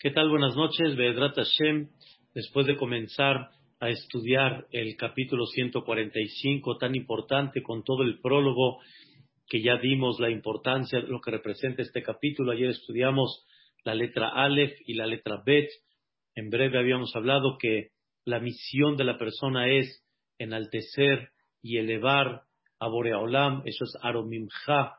¿Qué tal? Buenas noches, Bedrat Hashem. Después de comenzar a estudiar el capítulo 145, tan importante, con todo el prólogo que ya dimos, la importancia, lo que representa este capítulo. Ayer estudiamos la letra Aleph y la letra Bet. En breve habíamos hablado que la misión de la persona es enaltecer y elevar a Boreolam, eso es Aromimcha,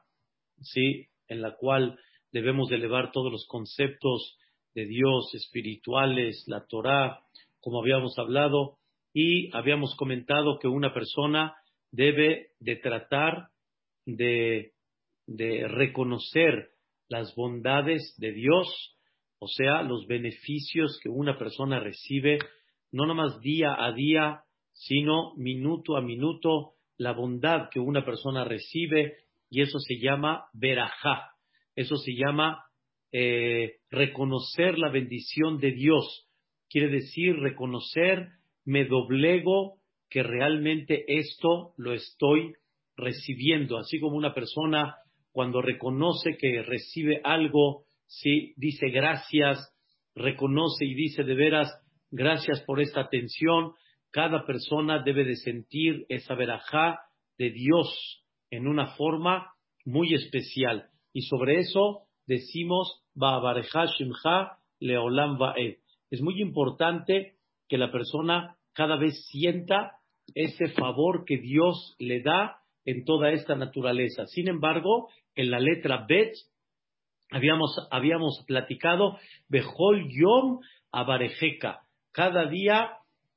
¿sí? en la cual debemos elevar todos los conceptos de Dios espirituales, la Torah, como habíamos hablado, y habíamos comentado que una persona debe de tratar de, de reconocer las bondades de Dios, o sea, los beneficios que una persona recibe, no nomás día a día, sino minuto a minuto, la bondad que una persona recibe, y eso se llama verajá. Eso se llama eh, reconocer la bendición de Dios. Quiere decir reconocer, me doblego que realmente esto lo estoy recibiendo. Así como una persona cuando reconoce que recibe algo, sí, dice gracias, reconoce y dice de veras gracias por esta atención. Cada persona debe de sentir esa verajá de Dios en una forma muy especial. Y sobre eso decimos, Leolam Es muy importante que la persona cada vez sienta ese favor que Dios le da en toda esta naturaleza. Sin embargo, en la letra Bet habíamos, habíamos platicado, Behol Yom Abarejeka. Cada día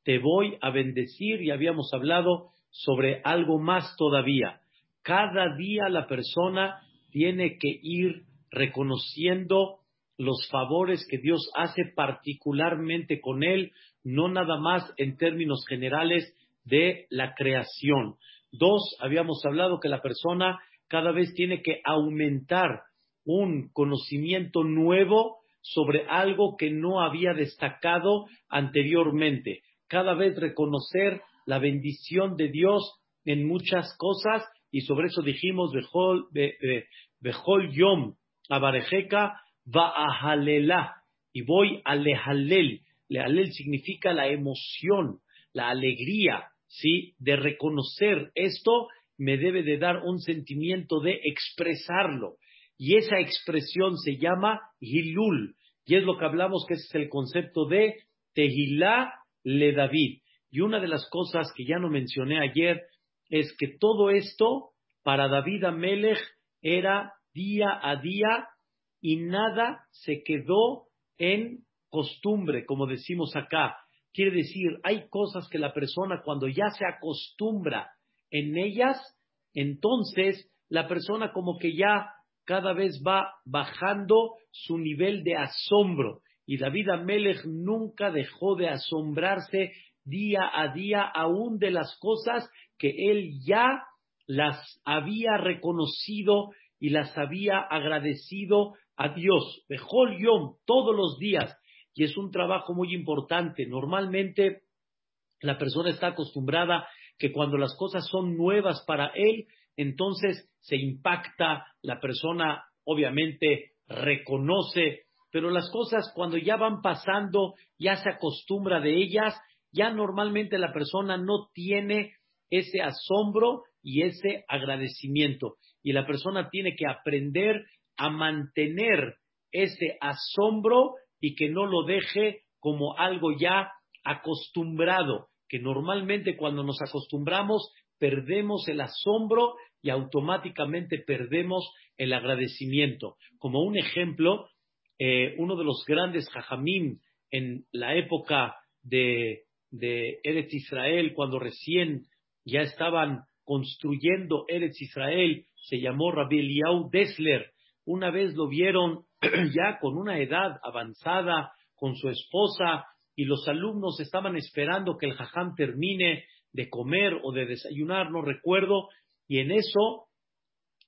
te voy a bendecir y habíamos hablado sobre algo más todavía. Cada día la persona tiene que ir reconociendo los favores que Dios hace particularmente con él, no nada más en términos generales de la creación. Dos, habíamos hablado que la persona cada vez tiene que aumentar un conocimiento nuevo sobre algo que no había destacado anteriormente. Cada vez reconocer la bendición de Dios en muchas cosas y sobre eso dijimos, Bejol Yom Abarejeca va a y voy a lehalel. Lehalel significa la emoción, la alegría, ¿sí? De reconocer esto me debe de dar un sentimiento de expresarlo. Y esa expresión se llama Hilul. Y es lo que hablamos que es el concepto de Tehilá le David. Y una de las cosas que ya no mencioné ayer es que todo esto para David Amelech era día a día y nada se quedó en costumbre, como decimos acá. Quiere decir, hay cosas que la persona cuando ya se acostumbra en ellas, entonces la persona como que ya cada vez va bajando su nivel de asombro. Y David Amelech nunca dejó de asombrarse día a día aún de las cosas que él ya las había reconocido y las había agradecido a Dios. Bejol Yom, todos los días. Y es un trabajo muy importante. Normalmente la persona está acostumbrada que cuando las cosas son nuevas para él, entonces se impacta, la persona obviamente reconoce, pero las cosas cuando ya van pasando, ya se acostumbra de ellas ya normalmente la persona no tiene ese asombro y ese agradecimiento. Y la persona tiene que aprender a mantener ese asombro y que no lo deje como algo ya acostumbrado, que normalmente cuando nos acostumbramos perdemos el asombro y automáticamente perdemos el agradecimiento. Como un ejemplo, eh, uno de los grandes jajamim en la época de de Eretz Israel, cuando recién ya estaban construyendo Eretz Israel, se llamó Rabbi Eliyahu Dessler. Una vez lo vieron ya con una edad avanzada, con su esposa, y los alumnos estaban esperando que el jajam termine de comer o de desayunar, no recuerdo, y en eso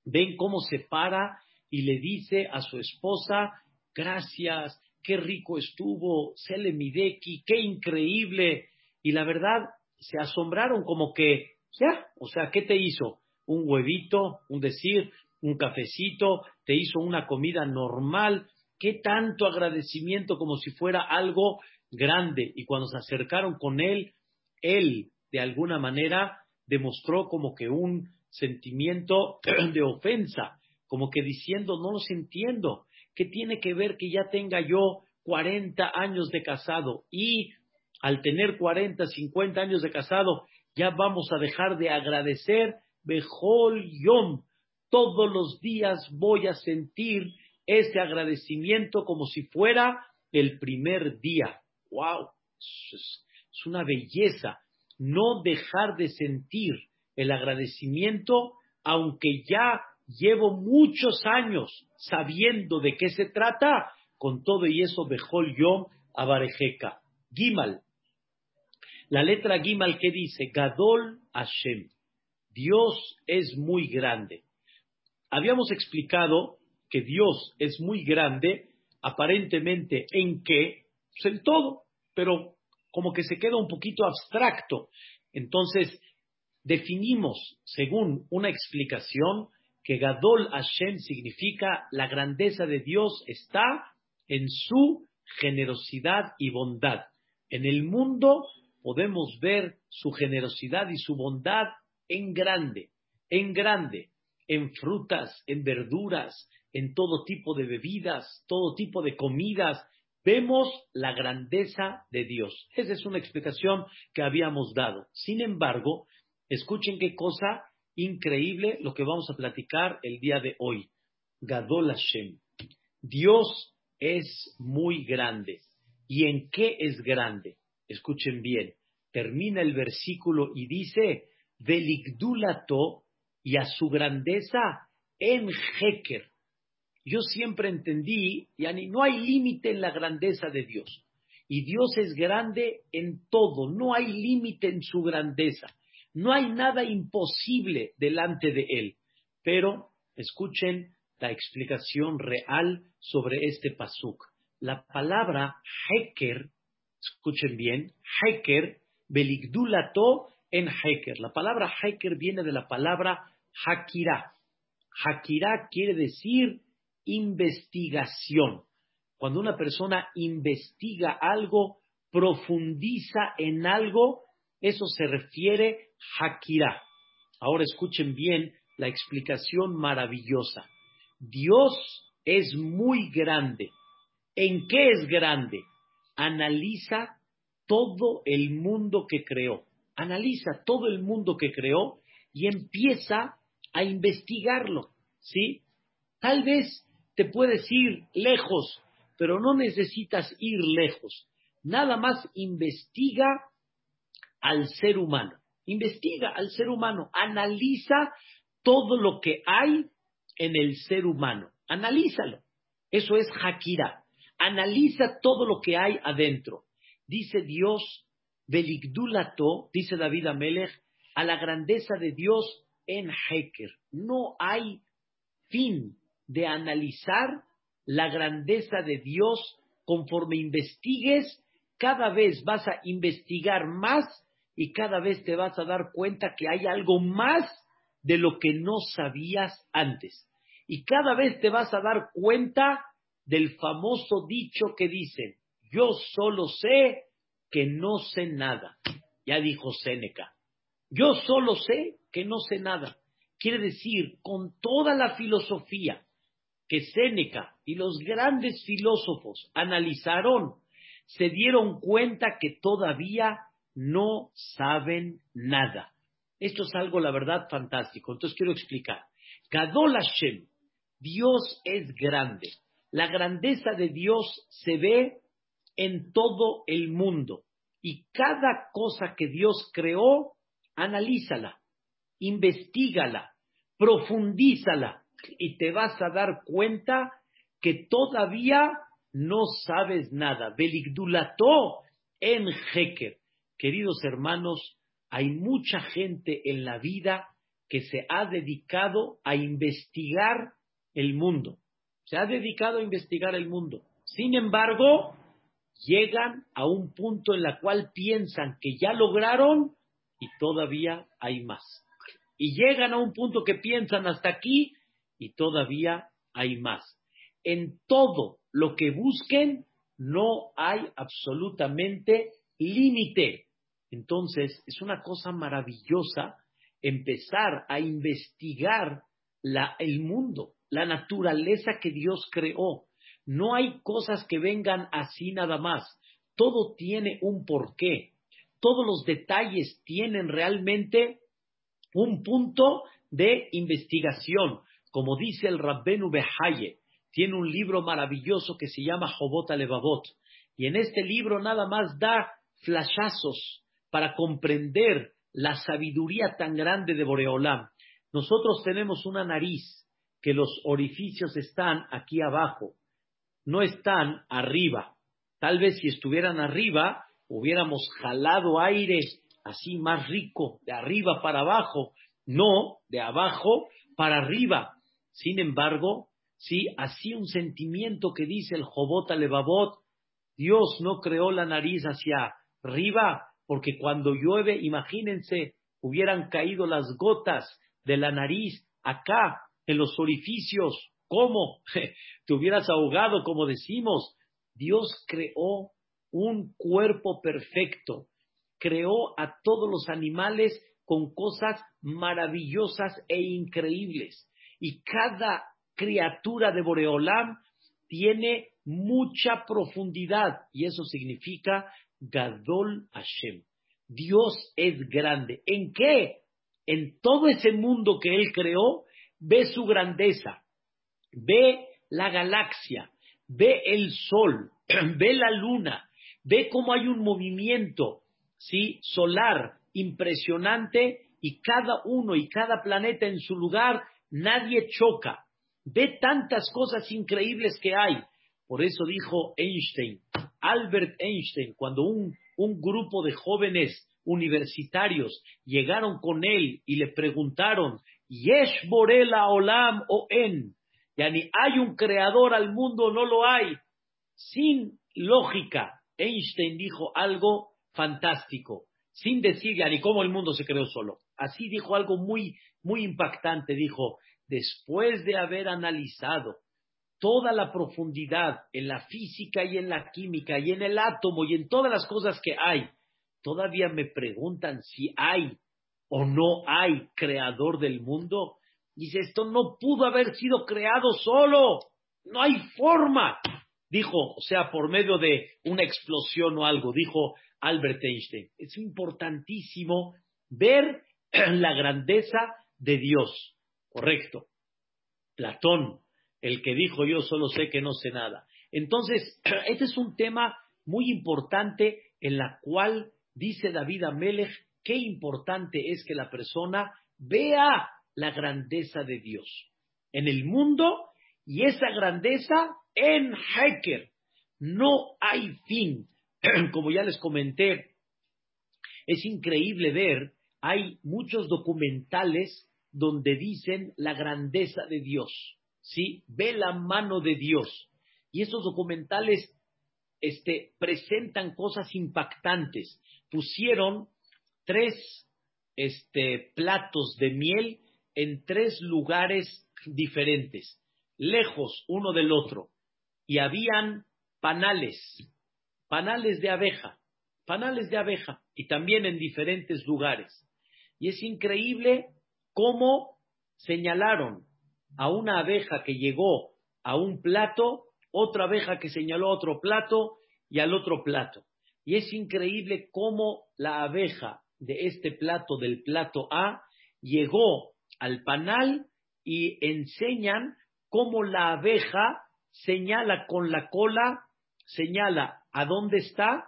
ven cómo se para y le dice a su esposa, gracias, qué rico estuvo, Sele Mideki, qué increíble, y la verdad se asombraron como que, ya, o sea, ¿qué te hizo? Un huevito, un decir, un cafecito, te hizo una comida normal. ¿Qué tanto agradecimiento como si fuera algo grande? Y cuando se acercaron con él, él, de alguna manera, demostró como que un sentimiento de ofensa, como que diciendo, no los entiendo, ¿qué tiene que ver que ya tenga yo 40 años de casado y al tener 40, 50 años de casado, ya vamos a dejar de agradecer, Bejol Yom, todos los días voy a sentir ese agradecimiento como si fuera el primer día. ¡Wow! Es, una belleza no dejar de sentir el agradecimiento, aunque ya llevo muchos años sabiendo de qué se trata, con todo y eso, Bejol Yom Abarejeca. Gimal. La letra Gimal que dice, Gadol Hashem. Dios es muy grande. Habíamos explicado que Dios es muy grande, aparentemente en qué, pues en todo, pero como que se queda un poquito abstracto. Entonces, definimos, según una explicación, que Gadol Hashem significa la grandeza de Dios está en su generosidad y bondad. En el mundo podemos ver su generosidad y su bondad en grande, en grande, en frutas, en verduras, en todo tipo de bebidas, todo tipo de comidas. Vemos la grandeza de Dios. Esa es una explicación que habíamos dado. Sin embargo, escuchen qué cosa increíble lo que vamos a platicar el día de hoy. Gadol Hashem. Dios es muy grande. ¿Y en qué es grande? Escuchen bien. Termina el versículo y dice, Veligdulato y a su grandeza en Heker. Yo siempre entendí, Yani, no hay límite en la grandeza de Dios. Y Dios es grande en todo, no hay límite en su grandeza. No hay nada imposible delante de Él. Pero escuchen la explicación real sobre este pasuk. La palabra heker, escuchen bien, heker, beligdulato en heker. La palabra heker viene de la palabra hakira. Hakira quiere decir investigación. Cuando una persona investiga algo, profundiza en algo, eso se refiere Hakira. Ahora escuchen bien la explicación maravillosa. Dios es muy grande. ¿En qué es grande? Analiza todo el mundo que creó. Analiza todo el mundo que creó y empieza a investigarlo. ¿Sí? Tal vez te puedes ir lejos, pero no necesitas ir lejos. Nada más investiga al ser humano. Investiga al ser humano, analiza todo lo que hay en el ser humano. Analízalo. Eso es Hakira. Analiza todo lo que hay adentro. Dice Dios, Beligdulato, dice David Amelech, a la grandeza de Dios en Heker. No hay fin de analizar la grandeza de Dios conforme investigues, cada vez vas a investigar más y cada vez te vas a dar cuenta que hay algo más de lo que no sabías antes. Y cada vez te vas a dar cuenta del famoso dicho que dice, yo solo sé que no sé nada. Ya dijo Séneca, yo solo sé que no sé nada. Quiere decir, con toda la filosofía que Séneca y los grandes filósofos analizaron, se dieron cuenta que todavía no saben nada. Esto es algo, la verdad, fantástico. Entonces quiero explicar. Gadol Hashem, Dios es grande. La grandeza de Dios se ve en todo el mundo. Y cada cosa que Dios creó, analízala, investigala, profundízala y te vas a dar cuenta que todavía no sabes nada. Beligdulato en Heker. Queridos hermanos, hay mucha gente en la vida que se ha dedicado a investigar el mundo. Se ha dedicado a investigar el mundo. Sin embargo, llegan a un punto en el cual piensan que ya lograron y todavía hay más. Y llegan a un punto que piensan hasta aquí y todavía hay más. En todo lo que busquen, no hay absolutamente límite. Entonces, es una cosa maravillosa empezar a investigar el mundo, la naturaleza que Dios creó. No hay cosas que vengan así nada más. Todo tiene un porqué. Todos los detalles tienen realmente un punto de investigación. Como dice el Rabbenu Behaye, tiene un libro maravilloso que se llama Jobot Alevavot. Y en este libro nada más da flashazos para comprender la sabiduría tan grande de Boreolam. Nosotros tenemos una nariz que los orificios están aquí abajo, no están arriba. Tal vez si estuvieran arriba, hubiéramos jalado aire así más rico, de arriba para abajo, no de abajo para arriba. Sin embargo, sí, así un sentimiento que dice el Jobot Alevabot, Dios no creó la nariz hacia arriba, porque cuando llueve, imagínense, hubieran caído las gotas de la nariz acá, en los orificios. ¿Cómo? Te hubieras ahogado, como decimos. Dios creó un cuerpo perfecto, creó a todos los animales con cosas maravillosas e increíbles. Y cada criatura de Boreolam tiene mucha profundidad y eso significa Gadol Hashem. Dios es grande. ¿En qué? En todo ese mundo que Él creó, ve su grandeza, ve la galaxia, ve el sol, ve la luna, ve cómo hay un movimiento ¿sí? solar impresionante y cada uno y cada planeta en su lugar, nadie choca. Ve tantas cosas increíbles que hay. Por eso dijo Einstein, Albert Einstein, cuando un, un grupo de jóvenes universitarios llegaron con él y le preguntaron, Yesh Borela Olam o En, ni ¿hay un creador al mundo no lo hay? Sin lógica, Einstein dijo algo fantástico, sin decir ya ni cómo el mundo se creó solo. Así dijo algo muy, muy impactante, dijo, después de haber analizado toda la profundidad en la física y en la química y en el átomo y en todas las cosas que hay, todavía me preguntan si hay o no hay creador del mundo. Dice, esto no pudo haber sido creado solo, no hay forma. Dijo, o sea, por medio de una explosión o algo, dijo Albert Einstein. Es importantísimo ver la grandeza de Dios. Correcto. Platón, el que dijo yo solo sé que no sé nada. Entonces, este es un tema muy importante en la cual dice David Amelech, qué importante es que la persona vea la grandeza de Dios en el mundo y esa grandeza en Heker. No hay fin. Como ya les comenté, es increíble ver, hay muchos documentales donde dicen la grandeza de Dios, ¿sí? Ve la mano de Dios. Y esos documentales este, presentan cosas impactantes. Pusieron tres este, platos de miel en tres lugares diferentes, lejos uno del otro. Y habían panales, panales de abeja, panales de abeja, y también en diferentes lugares. Y es increíble cómo señalaron a una abeja que llegó a un plato, otra abeja que señaló a otro plato y al otro plato. Y es increíble cómo la abeja de este plato, del plato A, llegó al panal y enseñan cómo la abeja señala con la cola, señala a dónde está,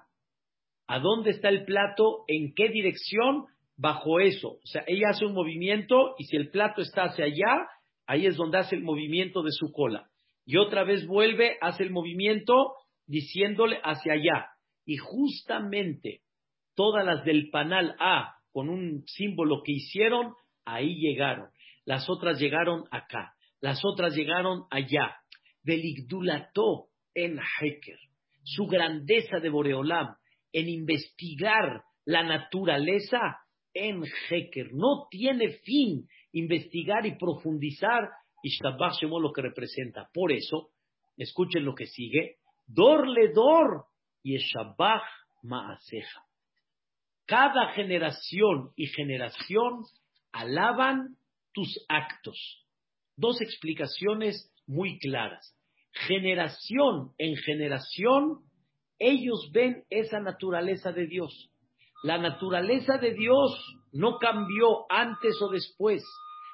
a dónde está el plato, en qué dirección, bajo eso. O sea, ella hace un movimiento y si el plato está hacia allá, ahí es donde hace el movimiento de su cola. Y otra vez vuelve, hace el movimiento diciéndole hacia allá. Y justamente todas las del panal A, con un símbolo que hicieron, ahí llegaron. Las otras llegaron acá. Las otras llegaron allá. Deligdulató en Heker. Su grandeza de Boreolam en investigar la naturaleza en Heker. No tiene fin investigar y profundizar y lo que representa. Por eso, escuchen lo que sigue, dor le dor y maaseja. Cada generación y generación alaban tus actos. Dos explicaciones muy claras. Generación en generación, ellos ven esa naturaleza de Dios. La naturaleza de Dios no cambió antes o después.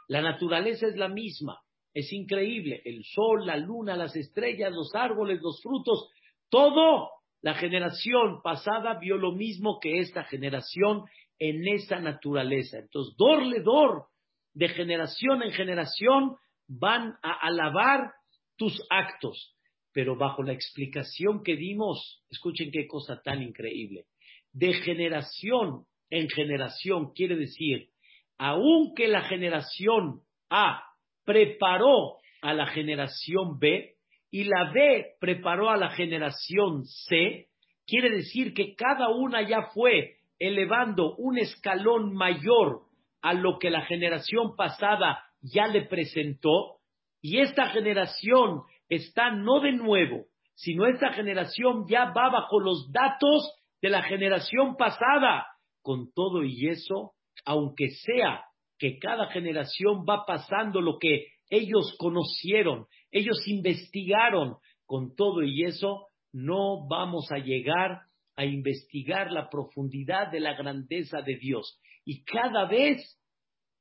La naturaleza es la misma. Es increíble. El sol, la luna, las estrellas, los árboles, los frutos, todo. La generación pasada vio lo mismo que esta generación en esa naturaleza. Entonces, dorle dor, de generación en generación, van a alabar tus actos. Pero bajo la explicación que dimos, escuchen qué cosa tan increíble. De generación en generación quiere decir, aunque la generación A preparó a la generación B y la B preparó a la generación C, quiere decir que cada una ya fue elevando un escalón mayor a lo que la generación pasada ya le presentó, y esta generación está no de nuevo, sino esta generación ya va bajo los datos de la generación pasada. Con todo y eso, aunque sea que cada generación va pasando lo que ellos conocieron, ellos investigaron, con todo y eso, no vamos a llegar a investigar la profundidad de la grandeza de Dios. Y cada vez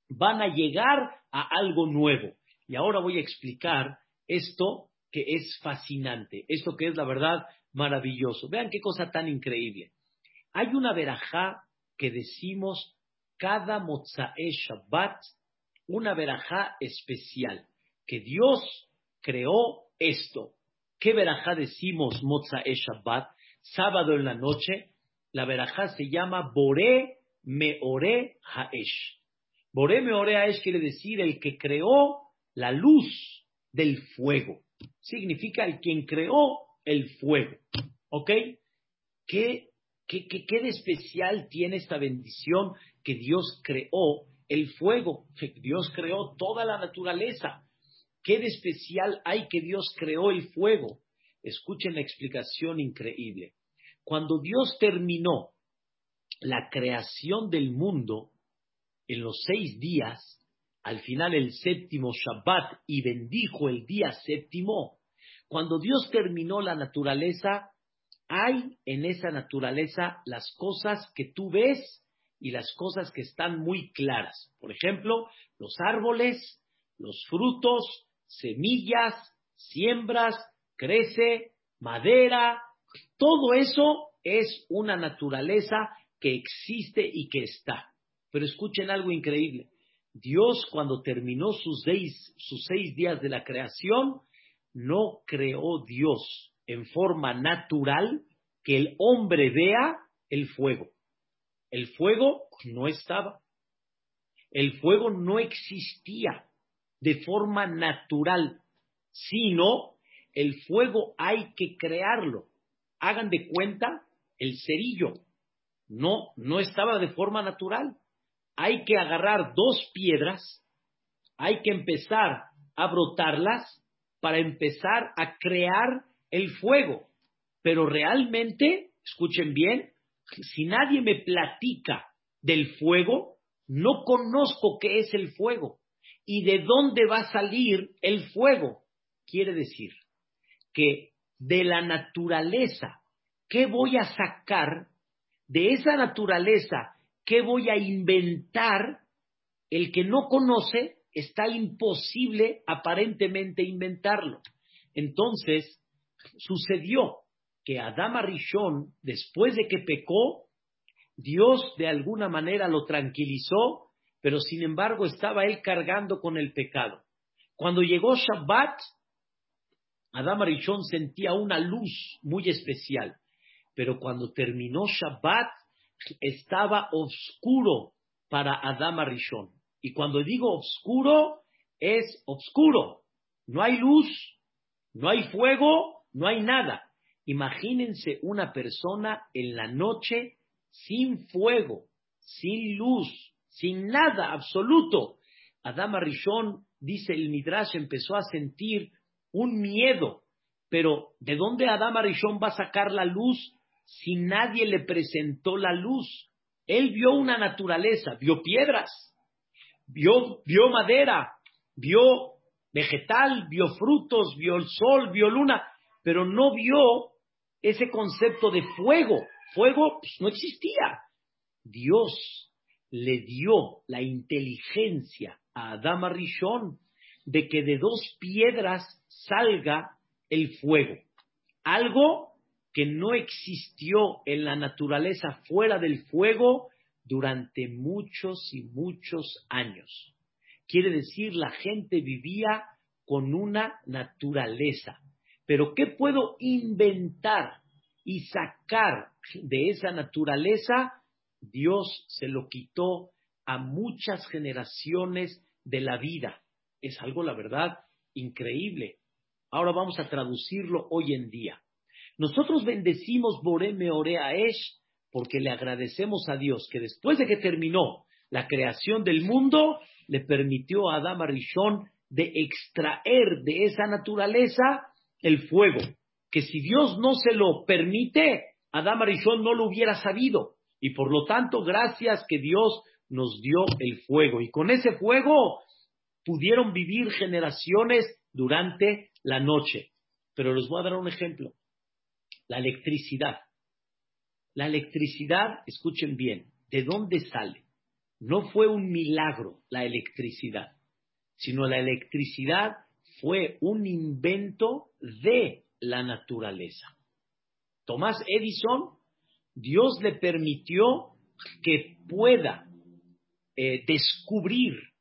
van a llegar a algo nuevo. Y ahora voy a explicar esto que es fascinante, esto que es la verdad maravilloso. Vean qué cosa tan increíble. Hay una verajá que decimos cada Mozae Shabbat, una verajá especial, que Dios creó esto. ¿Qué verajá decimos Mozae Shabbat? Sábado en la noche, la verajá se llama Bore Meore Haesh. Bore Meore Haesh quiere decir el que creó la luz del fuego. Significa el quien creó el fuego. ¿Ok? ¿Qué, qué, qué, qué de especial tiene esta bendición que Dios creó el fuego? Dios creó toda la naturaleza. ¿Qué de especial hay que Dios creó el fuego? Escuchen la explicación increíble. Cuando Dios terminó la creación del mundo en los seis días, al final el séptimo Shabbat y bendijo el día séptimo, cuando Dios terminó la naturaleza, hay en esa naturaleza las cosas que tú ves y las cosas que están muy claras. Por ejemplo, los árboles, los frutos, semillas, siembras, crece, madera, todo eso es una naturaleza que existe y que está. Pero escuchen algo increíble. Dios cuando terminó sus seis, sus seis días de la creación, no creó Dios en forma natural que el hombre vea el fuego. El fuego no estaba. El fuego no existía de forma natural, sino el fuego hay que crearlo. Hagan de cuenta el cerillo. No, no estaba de forma natural hay que agarrar dos piedras, hay que empezar a brotarlas para empezar a crear el fuego. Pero realmente, escuchen bien, si nadie me platica del fuego, no conozco qué es el fuego y de dónde va a salir el fuego. Quiere decir que de la naturaleza, ¿qué voy a sacar de esa naturaleza ¿qué voy a inventar? El que no conoce está imposible aparentemente inventarlo. Entonces, sucedió que Adama Rishon, después de que pecó, Dios de alguna manera lo tranquilizó, pero sin embargo estaba él cargando con el pecado. Cuando llegó Shabbat, Adama Rishon sentía una luz muy especial, pero cuando terminó Shabbat, estaba oscuro para Adama Rishon. Y cuando digo oscuro, es oscuro. No hay luz, no hay fuego, no hay nada. Imagínense una persona en la noche sin fuego, sin luz, sin nada absoluto. Adama Rishon, dice el Midrash, empezó a sentir un miedo, Pero, ¿de dónde Adán Arishon va a sacar la luz si nadie le presentó la luz? Él vio una naturaleza, vio piedras, vio, vio madera, vio vegetal, vio frutos, vio el sol, vio luna, pero no vio ese concepto de fuego. Fuego pues, no existía. Dios le dio la inteligencia a Adama Rishon de que de dos piedras salga el fuego. Algo que no existió en la naturaleza fuera del fuego durante muchos y muchos años. Quiere decir, la gente vivía con una naturaleza. Pero ¿qué puedo inventar y sacar de esa naturaleza? Dios se lo quitó a muchas generaciones de la vida. Es algo, la verdad, increíble. Ahora vamos a traducirlo hoy en día. Nosotros bendecimos Boreme Orea Esh porque le agradecemos a Dios que después de que terminó la creación del mundo, le permitió a Adama Rishon de extraer de esa naturaleza el fuego, que si Dios no se lo permite, Adama Rishon no lo hubiera sabido. Y por lo tanto, gracias que Dios nos dio el fuego. Y con ese fuego pudieron vivir generaciones durante la noche. Pero les voy a dar un ejemplo. La electricidad. La electricidad, escuchen bien, ¿de dónde sale? No fue un milagro la electricidad, sino la electricidad fue un invento de la naturaleza. Tomás Edison, Dios le permitió que pueda eh, descubrir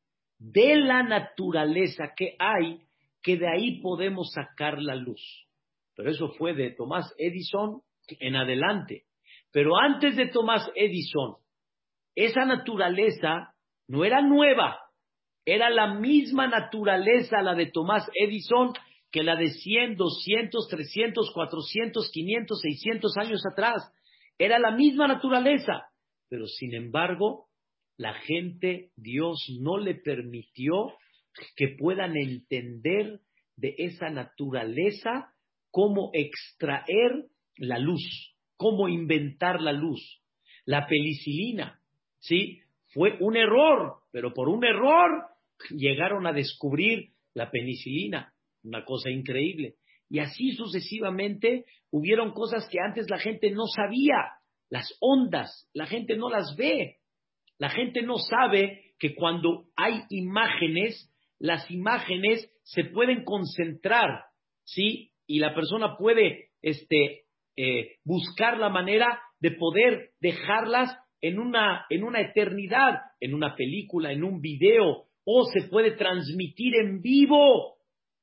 de la naturaleza que hay, que de ahí podemos sacar la luz. Pero eso fue de Tomás Edison en adelante. Pero antes de Tomás Edison, esa naturaleza no era nueva, era la misma naturaleza la de Tomás Edison que la de 100, 200, 300, 400, 500, 600 años atrás. Era la misma naturaleza. Pero sin embargo, la gente, Dios no le permitió que puedan entender de esa naturaleza cómo extraer la luz cómo inventar la luz. La penicilina, ¿sí? Fue un error, pero por un error llegaron a descubrir la penicilina, una cosa increíble. Y así sucesivamente hubieron cosas que antes la gente no sabía, las ondas, la gente no las ve. La gente no sabe que cuando hay imágenes, las imágenes se pueden concentrar, ¿sí? Y la persona puede este, eh, buscar la manera de poder dejarlas en una, en una eternidad, en una película, en un video, o se puede transmitir en vivo.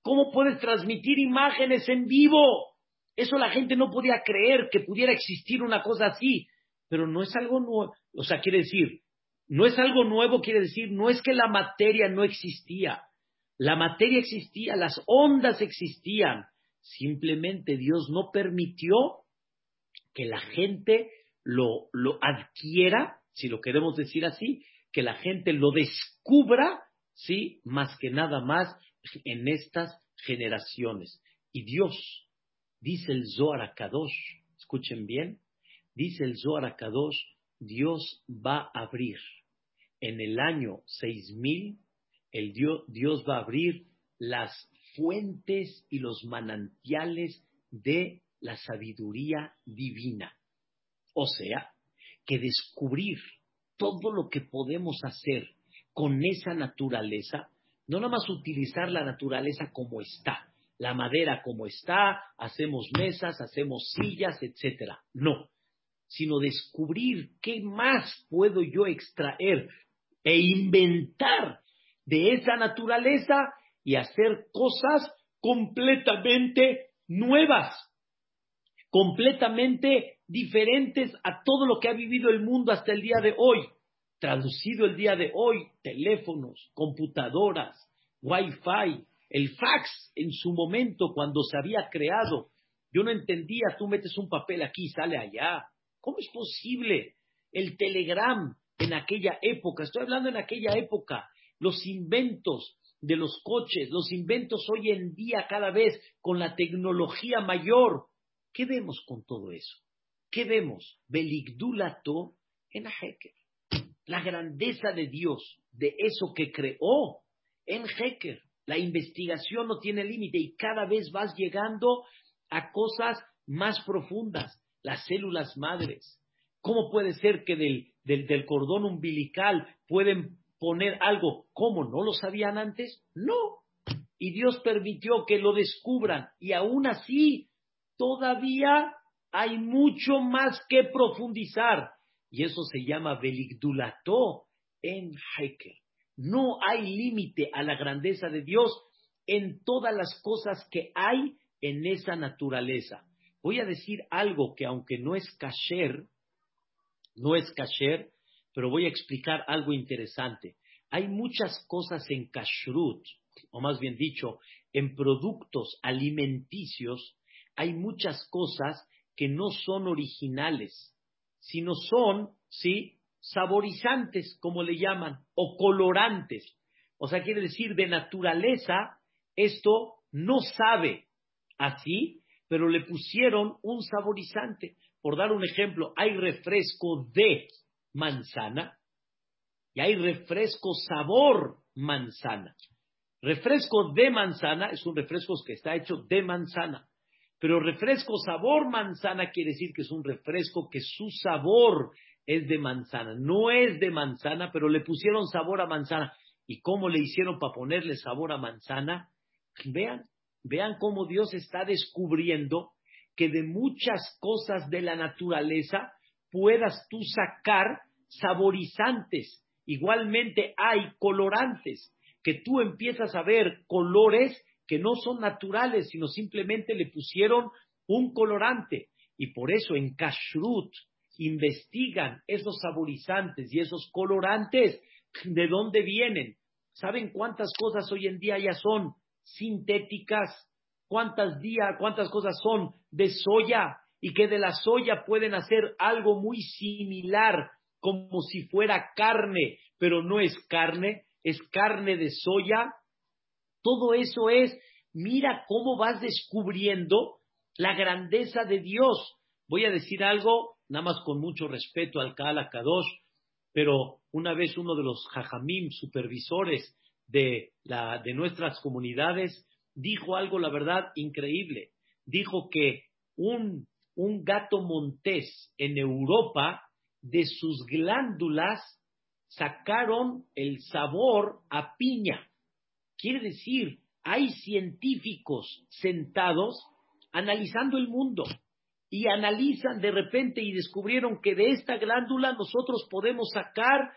¿Cómo puedes transmitir imágenes en vivo? Eso la gente no podía creer que pudiera existir una cosa así, pero no es algo nuevo, o sea, quiere decir, no es algo nuevo, quiere decir, no es que la materia no existía, la materia existía, las ondas existían, Simplemente Dios no permitió que la gente lo, lo adquiera, si lo queremos decir así, que la gente lo descubra, ¿sí? Más que nada más en estas generaciones. Y Dios, dice el Zohar Kadosh, escuchen bien, dice el Zohar Dios va a abrir en el año 6000, el Dios, Dios va a abrir las fuentes y los manantiales de la sabiduría divina. O sea, que descubrir todo lo que podemos hacer con esa naturaleza, no nada más utilizar la naturaleza como está, la madera como está, hacemos mesas, hacemos sillas, etcétera. No, sino descubrir qué más puedo yo extraer e inventar de esa naturaleza y hacer cosas completamente nuevas, completamente diferentes a todo lo que ha vivido el mundo hasta el día de hoy. Traducido el día de hoy, teléfonos, computadoras, wifi, el fax en su momento cuando se había creado. Yo no entendía, tú metes un papel aquí sale allá. ¿Cómo es posible? El telegram en aquella época, estoy hablando en aquella época, los inventos, de los coches, los inventos hoy en día cada vez con la tecnología mayor. ¿Qué vemos con todo eso? ¿Qué vemos? Beligdulato en Heker. La grandeza de Dios, de eso que creó en Heker. La investigación no tiene límite y cada vez vas llegando a cosas más profundas, las células madres. ¿Cómo puede ser que del, del, cordón umbilical pueden poner algo? ¿Cómo no lo sabían antes? No. Y Dios permitió que lo descubran. Y aún así, todavía hay mucho más que profundizar. Y eso se llama Beligdulato en Heker. No hay límite a la grandeza de Dios en todas las cosas que hay en esa naturaleza. Voy a decir algo que aunque no es kasher, no es kasher, pero voy a explicar algo interesante. Hay muchas cosas en kashrut, o más bien dicho, en productos alimenticios, hay muchas cosas que no son originales, sino son, ¿sí? saborizantes, como le llaman, o colorantes. O sea, quiere decir, de naturaleza, esto no sabe así, pero le pusieron un saborizante. Por dar un ejemplo, hay refresco de manzana y hay refresco sabor manzana. Refresco de manzana es un refresco que está hecho de manzana, pero refresco sabor manzana quiere decir que es un refresco que su sabor es de manzana. No es de manzana, pero le pusieron sabor a manzana. ¿Y cómo le hicieron para ponerle sabor a manzana? Vean, vean cómo Dios está descubriendo que de muchas cosas de la naturaleza puedas tú sacar saborizantes. Igualmente hay colorantes, que tú empiezas a ver colores que no son naturales, sino simplemente le pusieron un colorante. Y por eso en Kashrut, investigan esos saborizantes y esos colorantes, de dónde vienen. ¿Saben cuántas cosas hoy en día ya son sintéticas? ¿Cuántas, días, cuántas cosas son de soya? Y que de la soya pueden hacer algo muy similar, como si fuera carne, pero no es carne, es carne de soya. Todo eso es, mira cómo vas descubriendo la grandeza de Dios. Voy a decir algo nada más con mucho respeto al Kala Kadosh, pero una vez uno de los jajamim, supervisores de, la, de nuestras comunidades, dijo algo, la verdad, increíble. Dijo que un, un gato montés en Europa, de sus glándulas, sacaron el sabor a piña. Quiere decir, hay científicos sentados analizando el mundo y analizan de repente y descubrieron que de esta glándula nosotros podemos sacar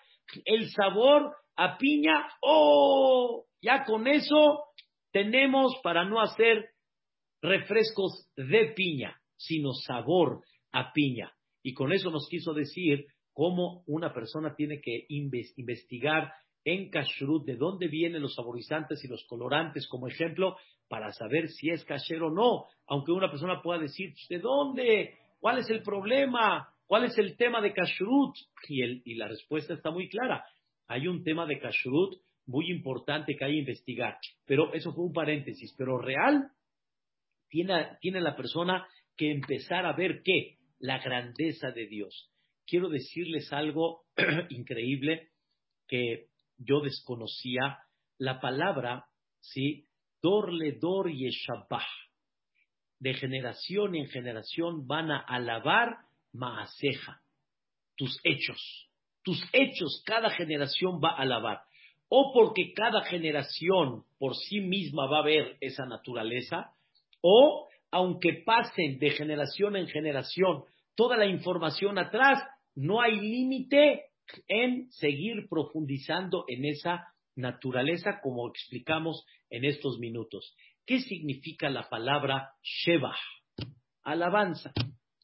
el sabor a piña. ¡Oh! Ya con eso tenemos para no hacer refrescos de piña, sino sabor a piña. Y con eso nos quiso decir cómo una persona tiene que investigar en kashrut de dónde vienen los saborizantes y los colorantes, como ejemplo, para saber si es kasher o no. Aunque una persona pueda decir, ¿de dónde? ¿Cuál es el problema? ¿Cuál es el tema de kashrut? Y, y la respuesta está muy clara. Hay un tema de kashrut muy importante que hay que investigar. Pero eso fue un paréntesis. Pero real, tiene, tiene la persona que empezar a ver qué? La grandeza de Dios. Quiero decirles algo increíble que yo desconocía. La palabra, ¿sí? Dorle Dor Yeshabah. De generación en generación van a alabar Maaseja, tus hechos. Tus hechos cada generación va a alabar. O porque cada generación por sí misma va a ver esa naturaleza, o aunque pasen de generación en generación toda la información atrás, no hay límite en seguir profundizando en esa naturaleza, como explicamos en estos minutos. ¿Qué significa la palabra Sheba? Alabanza.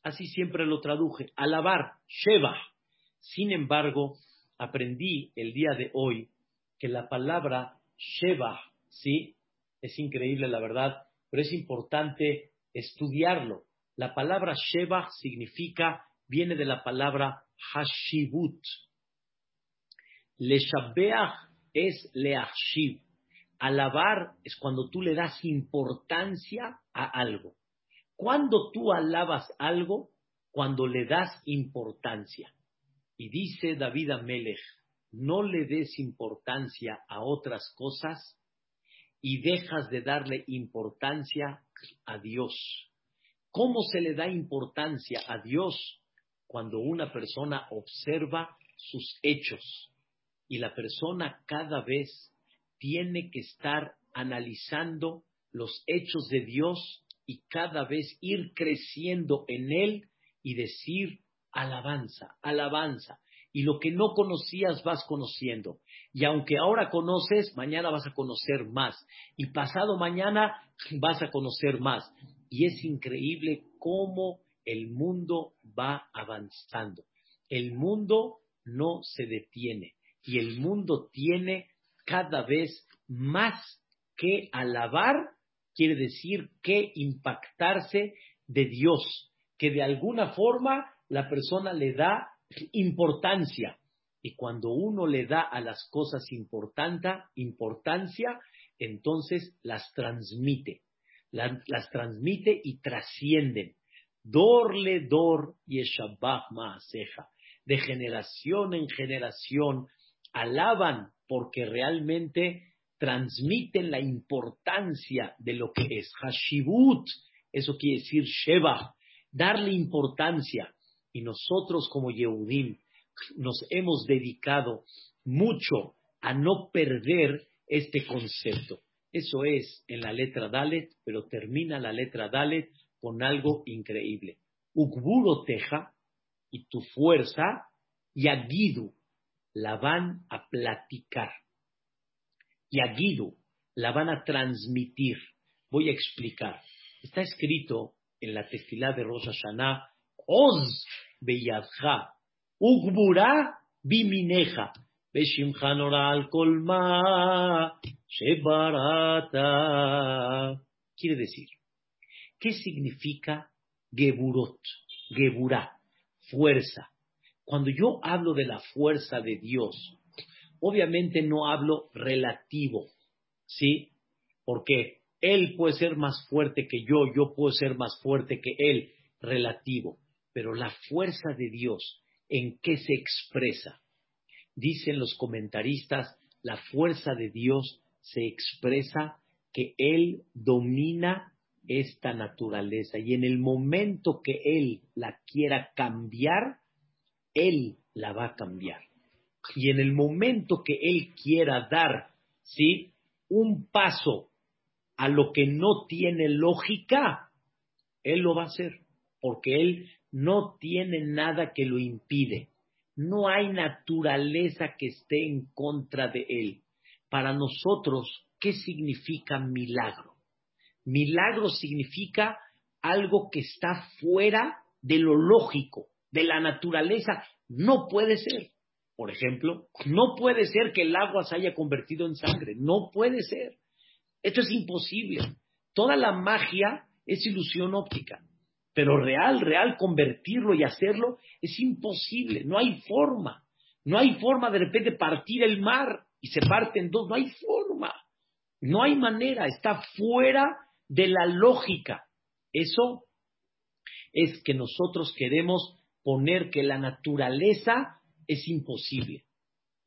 Así siempre lo traduje. Alabar, Sheba. Sin embargo, aprendí el día de hoy que la palabra Sheba, sí, es increíble la verdad, pero es importante estudiarlo. La palabra Sheba significa, viene de la palabra Hashibut. Le es leachshiv. Alabar es cuando tú le das importancia a algo. Cuando tú alabas algo, cuando le das importancia. Y dice David Amelech, no le des importancia a otras cosas y dejas de darle importancia a Dios. ¿Cómo se le da importancia a Dios? Cuando una persona observa sus hechos y la persona cada vez tiene que estar analizando los hechos de Dios y cada vez ir creciendo en él y decir alabanza, alabanza. Y lo que no conocías vas conociendo. Y aunque ahora conoces, mañana vas a conocer más. Y pasado mañana vas a conocer más. Y es increíble cómo el mundo va avanzando. El mundo no se detiene. Y el mundo tiene cada vez más que alabar, quiere decir que impactarse de Dios, que de alguna forma la persona le da importancia. Y cuando uno le da a las cosas importancia, entonces las transmite, las transmite y trascienden. Dorle dor yeshabach maaseja. De generación en generación alaban porque realmente transmiten la importancia de lo que es Hashibut, eso quiere decir Sheba, darle importancia. Y nosotros como Yehudim nos hemos dedicado mucho a no perder este concepto. Eso es en la letra Dalet, pero termina la letra Dalet con algo increíble. Ugburo teja y tu fuerza, y Agidu, la van a platicar. Y Agidu, la van a transmitir. Voy a explicar. Está escrito en la tefilá de Rosh Hashanah, Beyadja, ugbura bimineja, beshimchanora al colma, shebarata. Quiere decir, ¿qué significa geburot? Geburá, fuerza. Cuando yo hablo de la fuerza de Dios, obviamente no hablo relativo, ¿sí? Porque Él puede ser más fuerte que yo, yo puedo ser más fuerte que Él, relativo. Pero la fuerza de Dios, ¿en qué se expresa? Dicen los comentaristas, la fuerza de Dios se expresa que Él domina esta naturaleza y en el momento que Él la quiera cambiar, Él la va a cambiar. Y en el momento que Él quiera dar, ¿sí? Un paso a lo que no tiene lógica, Él lo va a hacer, porque Él no tiene nada que lo impide. No hay naturaleza que esté en contra de Él. Para nosotros, ¿qué significa milagro? Milagro significa algo que está fuera de lo lógico, de la naturaleza. No puede ser. Por ejemplo, no puede ser que el agua se haya convertido en sangre. No puede ser. Esto es imposible. Toda la magia es ilusión óptica. Pero real, real, convertirlo y hacerlo es imposible. No hay forma. No hay forma de repente partir el mar y se parte en dos. No hay forma. No hay manera. Está fuera de la lógica. Eso es que nosotros queremos poner que la naturaleza es imposible.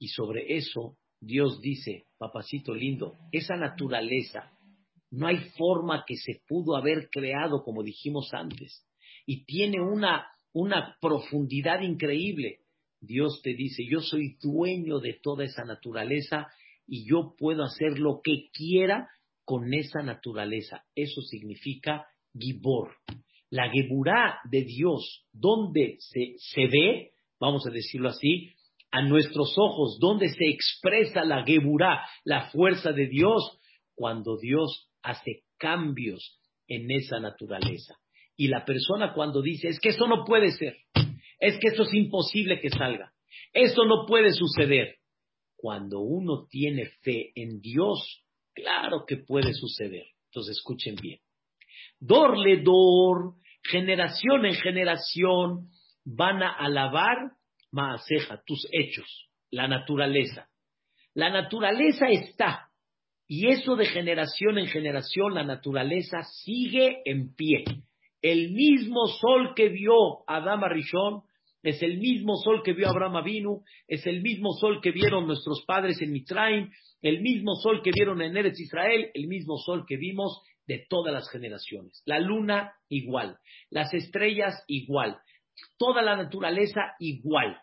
Y sobre eso Dios dice, papacito lindo, esa naturaleza no hay forma que se pudo haber creado como dijimos antes. Y tiene una, una profundidad increíble. Dios te dice, yo soy dueño de toda esa naturaleza y yo puedo hacer lo que quiera con esa naturaleza. Eso significa Gibor. La Geburá de Dios, donde se, se ve, vamos a decirlo así, a nuestros ojos, donde se expresa la Geburá, la fuerza de Dios, cuando Dios hace cambios en esa naturaleza. Y la persona cuando dice, es que eso no puede ser, es que eso es imposible que salga, esto no puede suceder. Cuando uno tiene fe en Dios, Claro que puede suceder. Entonces escuchen bien. Dorle dor, generación en generación, van a alabar Maaseja, tus hechos, la naturaleza. La naturaleza está, Y eso de generación en generación, la naturaleza sigue en pie. El mismo sol que vio Adama Rishon es el mismo sol que vio Abraham Avinu, es el mismo sol que vieron nuestros padres en Mitraim, el mismo sol que vieron en Eretz Israel, el mismo sol que vimos de todas las generaciones. La luna igual, las estrellas igual, toda la naturaleza igual.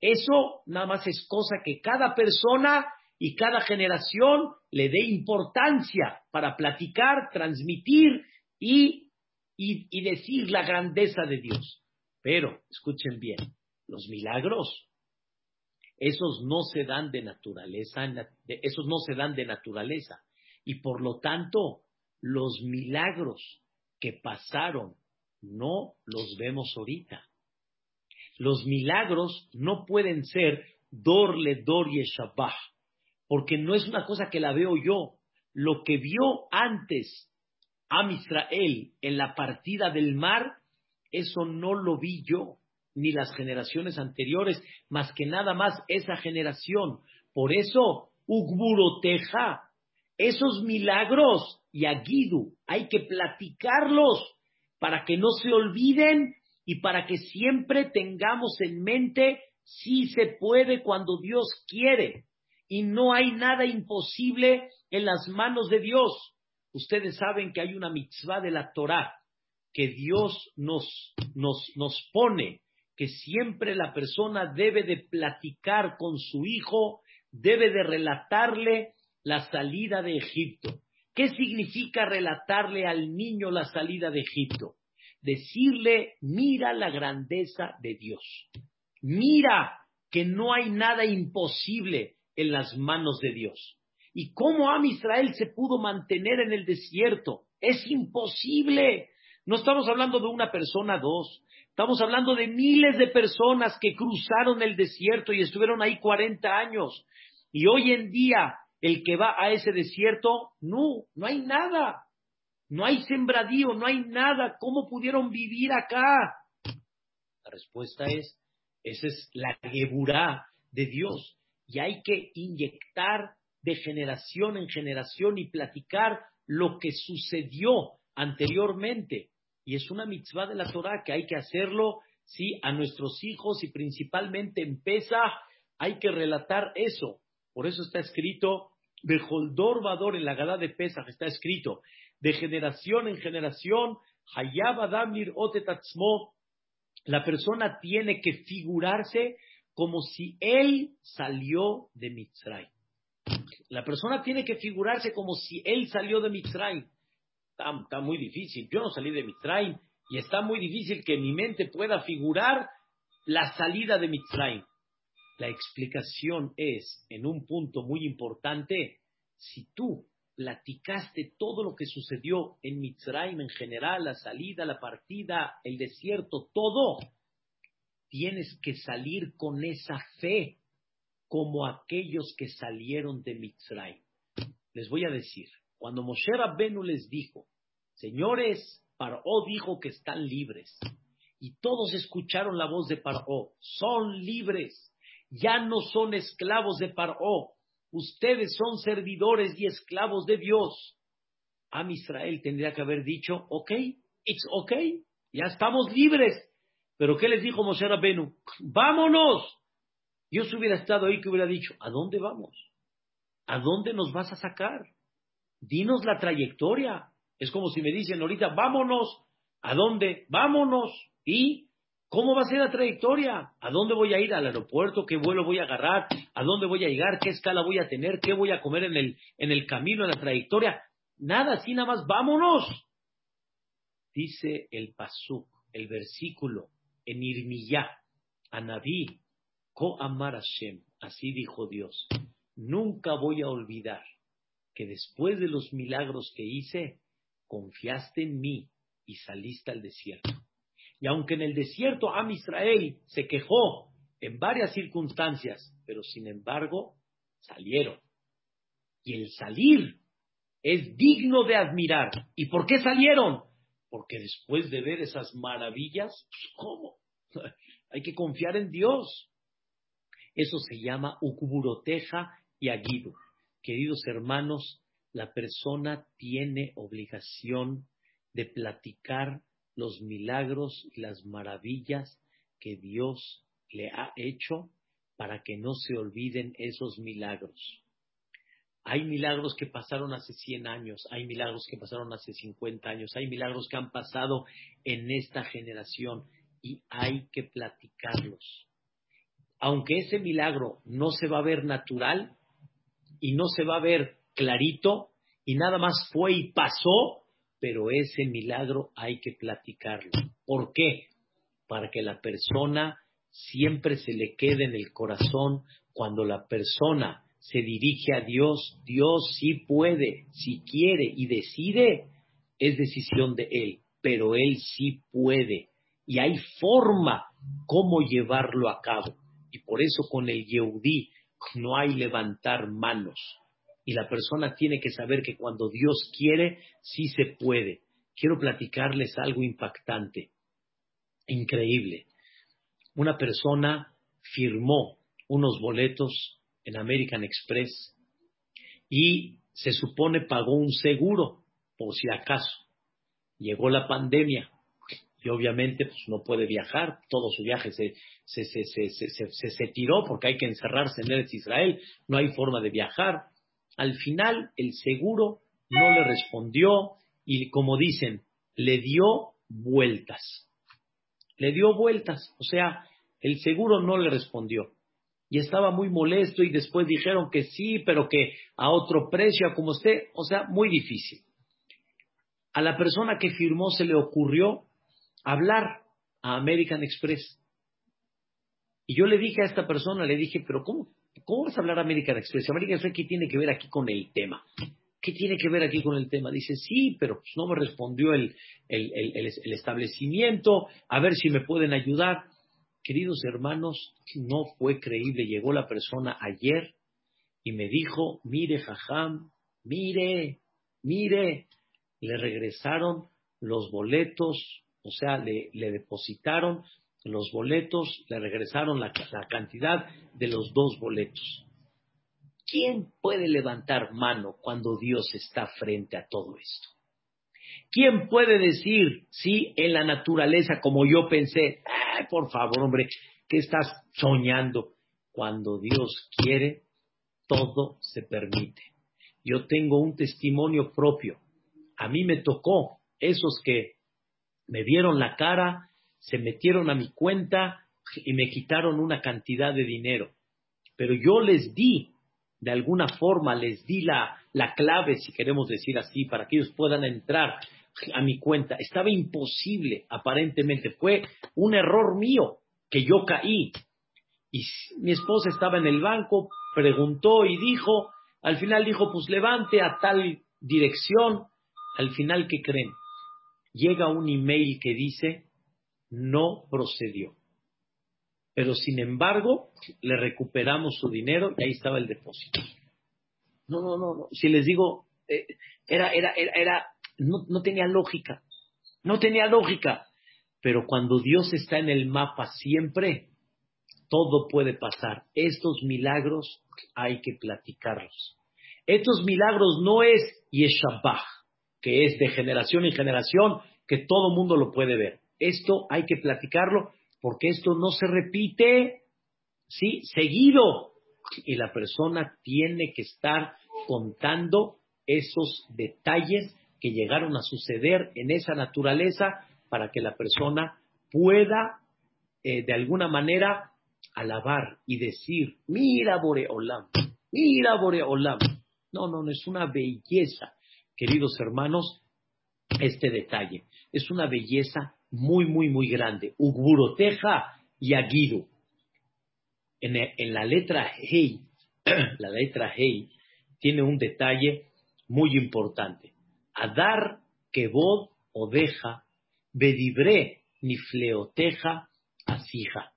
Eso nada más es cosa que cada persona y cada generación le dé importancia para platicar, transmitir y, y decir la grandeza de Dios. Pero, escuchen bien, los milagros, esos no se dan de naturaleza, esos no se dan de naturaleza. Y por lo tanto, los milagros que pasaron no los vemos ahorita. Los milagros no pueden ser dorle dor y porque no es una cosa que la veo yo. Lo que vio antes a Israel en la partida del mar eso no lo vi yo, ni las generaciones anteriores, más que nada más esa generación. Por eso, Ugburoteja, esos milagros, y Aguidu, hay que platicarlos para que no se olviden y para que siempre tengamos en mente si se puede cuando Dios quiere. Y no hay nada imposible en las manos de Dios. Ustedes saben que hay una mitzvah de la Torah que Dios nos, nos, nos pone, que siempre la persona debe de platicar con su hijo, debe de relatarle la salida de Egipto. ¿Qué significa relatarle al niño la salida de Egipto? Decirle, mira la grandeza de Dios. Mira que no hay nada imposible en las manos de Dios. ¿Y cómo Am Israel se pudo mantener en el desierto? Es imposible. No estamos hablando de una persona, dos. Estamos hablando de miles de personas que cruzaron el desierto y estuvieron ahí 40 años. Y hoy en día, el que va a ese desierto, no, no hay nada. No hay sembradío, no hay nada. ¿Cómo pudieron vivir acá? La respuesta es, esa es la geburá de Dios. Y hay que inyectar de generación en generación y platicar lo que sucedió anteriormente. Y es una mitzvah de la Torah que hay que hacerlo, sí, a nuestros hijos y principalmente en Pesa hay que relatar eso. Por eso está escrito, Bejoldor Vador en la Gada de Pesach está escrito, de generación en generación, Hayab Adamir Otetatzmo, la persona tiene que figurarse como si él salió de Mitzray. La persona tiene que figurarse como si él salió de Mitzray está, muy difícil. Yo no salí de Mitzrayim y está muy difícil que mi mente pueda figurar la salida de Mitzrayim. La explicación es, en un punto muy importante, si tú platicaste todo lo que sucedió en Mitzrayim en general, la salida, la partida, el desierto, todo, tienes que salir con esa fe como aquellos que salieron de Mitzrayim. Les voy a decir, cuando Moshe Rabbenu les dijo, señores, Paró dijo que están libres. Y todos escucharon la voz de Paró, son libres, ya no son esclavos de Paró, ustedes son servidores y esclavos de Dios. Am Israel tendría que haber dicho, ok, it's ok, ya estamos libres. Pero ¿qué les dijo Moshe Rabbenu? Vámonos. Yo hubiera estado ahí, que hubiera dicho, ¿a dónde vamos? ¿A dónde nos vas a sacar? dinos la trayectoria. Es como si me dicen ahorita, vámonos, ¿a dónde? Vámonos. ¿Y cómo va a ser la trayectoria? ¿A dónde voy a ir? ¿Al aeropuerto? ¿Qué vuelo voy a agarrar? ¿A dónde voy a llegar? ¿Qué escala voy a tener? ¿Qué voy a comer en el, en el camino, en la trayectoria? Nada, así nada más, vámonos. Dice el Pasuk, el versículo, en Irmiyá, Anabí, Ko Amar Hashem, así dijo Dios, nunca voy a olvidar que después de los milagros que hice, confiaste en mí y saliste al desierto. Y aunque en el desierto Am Israel se quejó en varias circunstancias, pero sin embargo salieron. Y el salir es digno de admirar. ¿Y por qué salieron? Porque después de ver esas maravillas, pues, ¿cómo? Hay que confiar en Dios. Eso se llama Ukuburoteja y Aguido queridos hermanos, la persona tiene obligación de platicar los milagros y las maravillas que Dios le ha hecho para que no se olviden esos milagros. Hay milagros que pasaron hace 100 años, hay milagros que pasaron hace 50 años, hay milagros que han pasado en esta generación y hay que platicarlos. Aunque ese milagro no se va a ver natural y no se va a ver clarito y nada más fue y pasó, pero ese milagro hay que platicarlo. ¿Por qué? Para que la persona siempre se le quede en el corazón cuando la persona se dirige a Dios, Dios sí puede, si quiere y decide, es decisión de Él, pero Él sí puede. Y hay forma cómo llevarlo a cabo. Y por eso con el Yehudí no hay levantar manos. Y la persona tiene que saber que cuando Dios quiere, sí se puede. Quiero platicarles algo impactante, increíble. Una persona firmó unos boletos en American Express y se supone pagó un seguro, por si acaso. Llegó la pandemia y obviamente pues, no puede viajar, todo su viaje se, se, se, se, tiró porque hay que encerrarse en Eretz Israel, no hay forma de viajar. Al final el seguro no le respondió y como dicen, le dio vueltas. Le dio vueltas, o sea, el seguro no le respondió y estaba muy molesto y después dijeron que sí, pero que a otro precio, como usted, o sea, muy difícil. A la persona que firmó se le ocurrió hablar a American Express. Y yo le dije a esta persona, le dije, pero ¿cómo, cómo vas a hablar a American Express? American Express, ¿qué tiene que ver aquí con el tema? ¿Qué tiene que ver aquí con el tema? Dice, sí, pero pues no me respondió el, el establecimiento, a ver si me pueden ayudar. Queridos hermanos, no fue creíble. Llegó la persona ayer y me dijo, mire, jajam, mire, mire. Le regresaron los boletos, o sea, le, depositaron los boletos, le regresaron la, la cantidad de los dos boletos. ¿Quién puede levantar mano cuando Dios está frente a todo esto? ¿Quién puede decir, sí, en la naturaleza, como yo pensé, ay, por favor, hombre, ¿qué estás soñando? Cuando Dios quiere, todo se permite. Yo tengo un testimonio propio. A mí me tocó esos que me vieron la cara, se metieron a mi cuenta y me quitaron una cantidad de dinero. Pero yo les di, de alguna forma, les di la, la clave, si queremos decir así, para que ellos puedan entrar a mi cuenta. Estaba imposible, aparentemente. Fue un error mío que yo caí. Y mi esposa estaba en el banco, preguntó y dijo, al final dijo, pues levante a tal dirección. Al final, ¿qué creen? Llega un email que dice, no procedió. Pero sin embargo, le recuperamos su dinero y ahí estaba el depósito. No, no, no, no. Si les digo, eh, era, era, era, era no, tenía lógica. No tenía lógica. Pero cuando Dios está en el mapa siempre, todo puede pasar. Estos milagros hay que platicarlos. Estos milagros no es Yeshabah, que es de generación en generación, que todo mundo lo puede ver. Esto hay que platicarlo porque esto no se repite, ¿sí? Seguido. Y la persona tiene que estar contando esos detalles que llegaron a suceder en esa naturaleza para que la persona pueda eh, de alguna manera alabar y decir, mira Boreolam, mira Boreolam. No, no, no, es una belleza, queridos hermanos, este detalle. Es una belleza muy, muy, muy grande. Ugburoteja y Aguido. En, en la letra Hei, la letra Hei tiene un detalle muy importante. Adar kebod odeja, bedibre nifleoteja asija.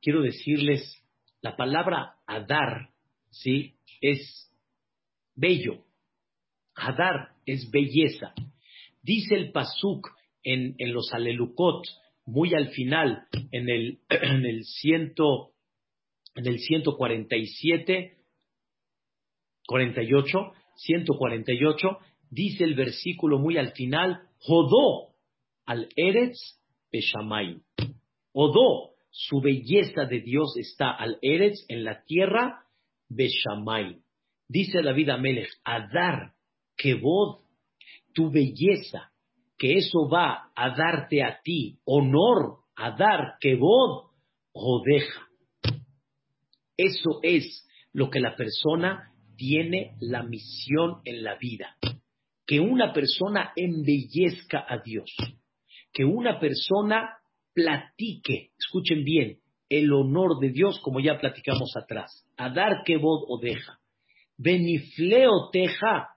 Quiero decirles, la palabra adar, ¿sí? Es bello. Adar es belleza. Dice el Pasuk en, los Alelukot, muy al final, en el, en el, ciento, en el 147, 48, 148, dice el versículo muy al final, Jodó al Eretz Beshamayim. Odó, su belleza de Dios está al Eretz en la tierra Beshamayim. Dice David Amelech, Adar, Kevod, tu belleza, que eso va a darte a ti honor, Adar, Kevod, Jodeja. Eso es lo que la persona tiene la misión en la vida. Que una persona embellezca a Dios. Que una persona platique, escuchen bien, el honor de Dios, como ya platicamos atrás. Adar o deja. Benifleo teja.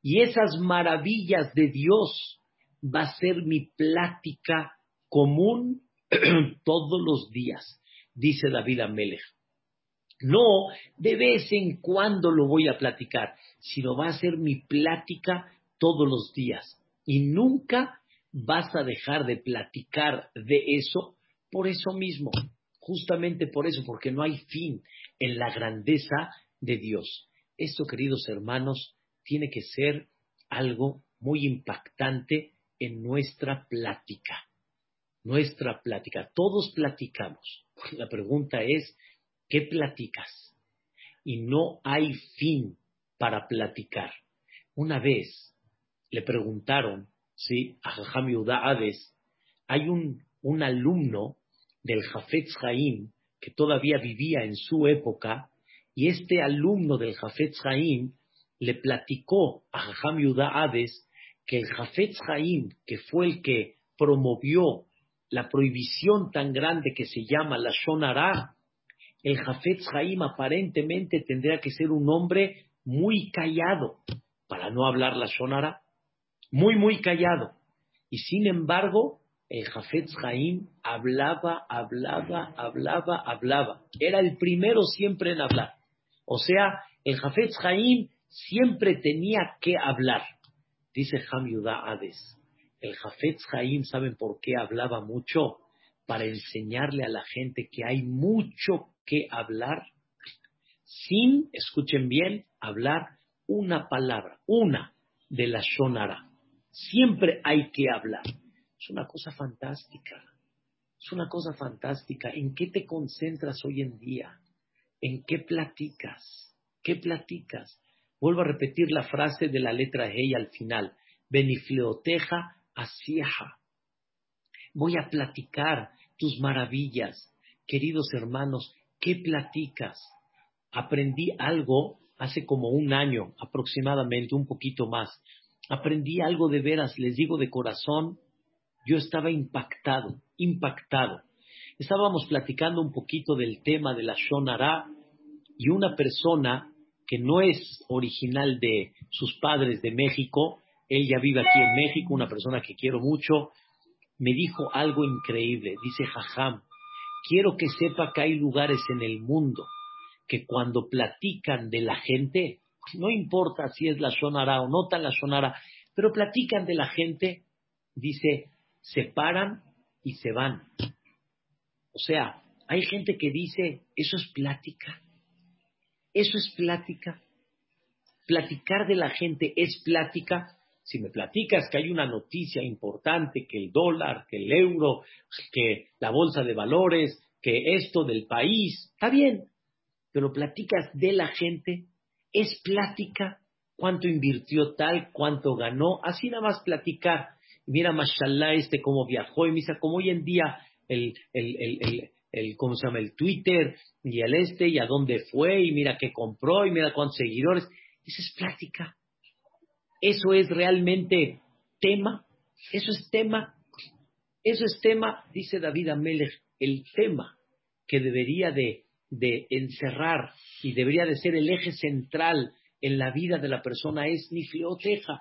Y esas maravillas de Dios va a ser mi plática común todos los días, dice David Amelech. No de vez en cuando lo voy a platicar, sino va a ser mi plática todos los días. Y nunca vas a dejar de platicar de eso por eso mismo, justamente por eso, porque no hay fin en la grandeza de Dios. Esto, queridos hermanos, tiene que ser algo muy impactante en nuestra plática. Nuestra plática. Todos platicamos. La pregunta es, ¿qué platicas? Y no hay fin para platicar. Una vez le preguntaron ¿sí? a Jajam Hades, hay un, un alumno del Jafetz Haim que todavía vivía en su época, y este alumno del Jafetz Haim le platicó a Jajam Hades que el Jafetz Haim, que fue el que promovió la prohibición tan grande que se llama la Shonara, el Jafetz Haim aparentemente tendría que ser un hombre muy callado para no hablar la Shonara muy, muy callado. Y sin embargo, el Jafetz Jaim hablaba, hablaba, hablaba, hablaba. Era el primero siempre en hablar. O sea, el Jafetz Jaim siempre tenía que hablar. Dice Ham Yudá Hades. El Jafetz Jaim, ¿saben por qué hablaba mucho? Para enseñarle a la gente que hay mucho que hablar sin, escuchen bien, hablar una palabra, una de la Shonara. Siempre hay que hablar. Es una cosa fantástica. Es una cosa fantástica. ¿En qué te concentras hoy en día? ¿En qué platicas? ¿Qué platicas? Vuelvo a repetir la frase de la letra Hey al final. Benifleoteja asieja. Voy a platicar tus maravillas. Queridos hermanos, ¿qué platicas? Aprendí algo hace como un año aproximadamente, un poquito más, aprendí algo de veras, les digo de corazón, yo estaba impactado, impactado. Estábamos platicando un poquito del tema de la Shonara y una persona que no es original de sus padres de México, él ya vive aquí en México, una persona que quiero mucho, me dijo algo increíble. Dice Jajam, quiero que sepa que hay lugares en el mundo que cuando platican de la gente, no importa si es la Shonara o no tan la Shonara, pero platican de la gente, dice, se paran y se van. O sea, hay gente que dice, eso es plática, eso es plática. Platicar de la gente es plática. Si me platicas que hay una noticia importante, que el dólar, que el euro, que la bolsa de valores, que esto del país, está bien, pero platicas de la gente, es plática, cuánto invirtió tal, cuánto ganó, así nada más platicar. Mira, mashallah, este cómo viajó, y mira, como hoy en día el, el, el, el, ¿cómo se llama? El Twitter y el este, y a dónde fue, y mira qué compró, y mira cuántos seguidores. Esa es plática. Eso es realmente tema. Eso es tema. Eso es tema, dice David Amelech, el tema que debería de de encerrar y debería de ser el eje central en la vida de la persona es Nifleoteja,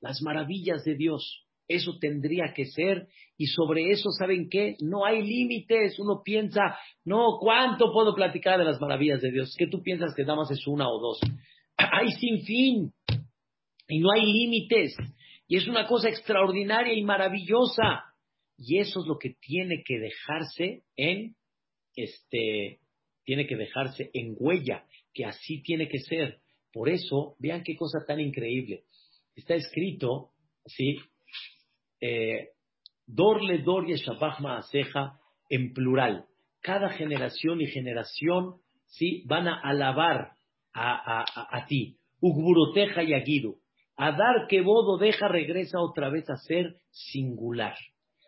las maravillas de Dios. Eso tendría que ser, y sobre eso, ¿saben qué? No hay límites. Uno piensa, no, ¿cuánto puedo platicar de las maravillas de Dios? ¿Qué tú piensas que nada más es una o dos? Hay sin fin, y no hay límites, y es una cosa extraordinaria y maravillosa. Y eso es lo que tiene que dejarse en este tiene que dejarse en huella, que así tiene que ser. Por eso, vean qué cosa tan increíble. Está escrito, ¿sí? Eh, Dorle Dor Yeshabach Maaseja en plural. Cada generación y generación, ¿sí? Van a alabar a, a, a, ti. Ugburoteja y Aguiru. Adar que bodo deja regresa otra vez a ser singular.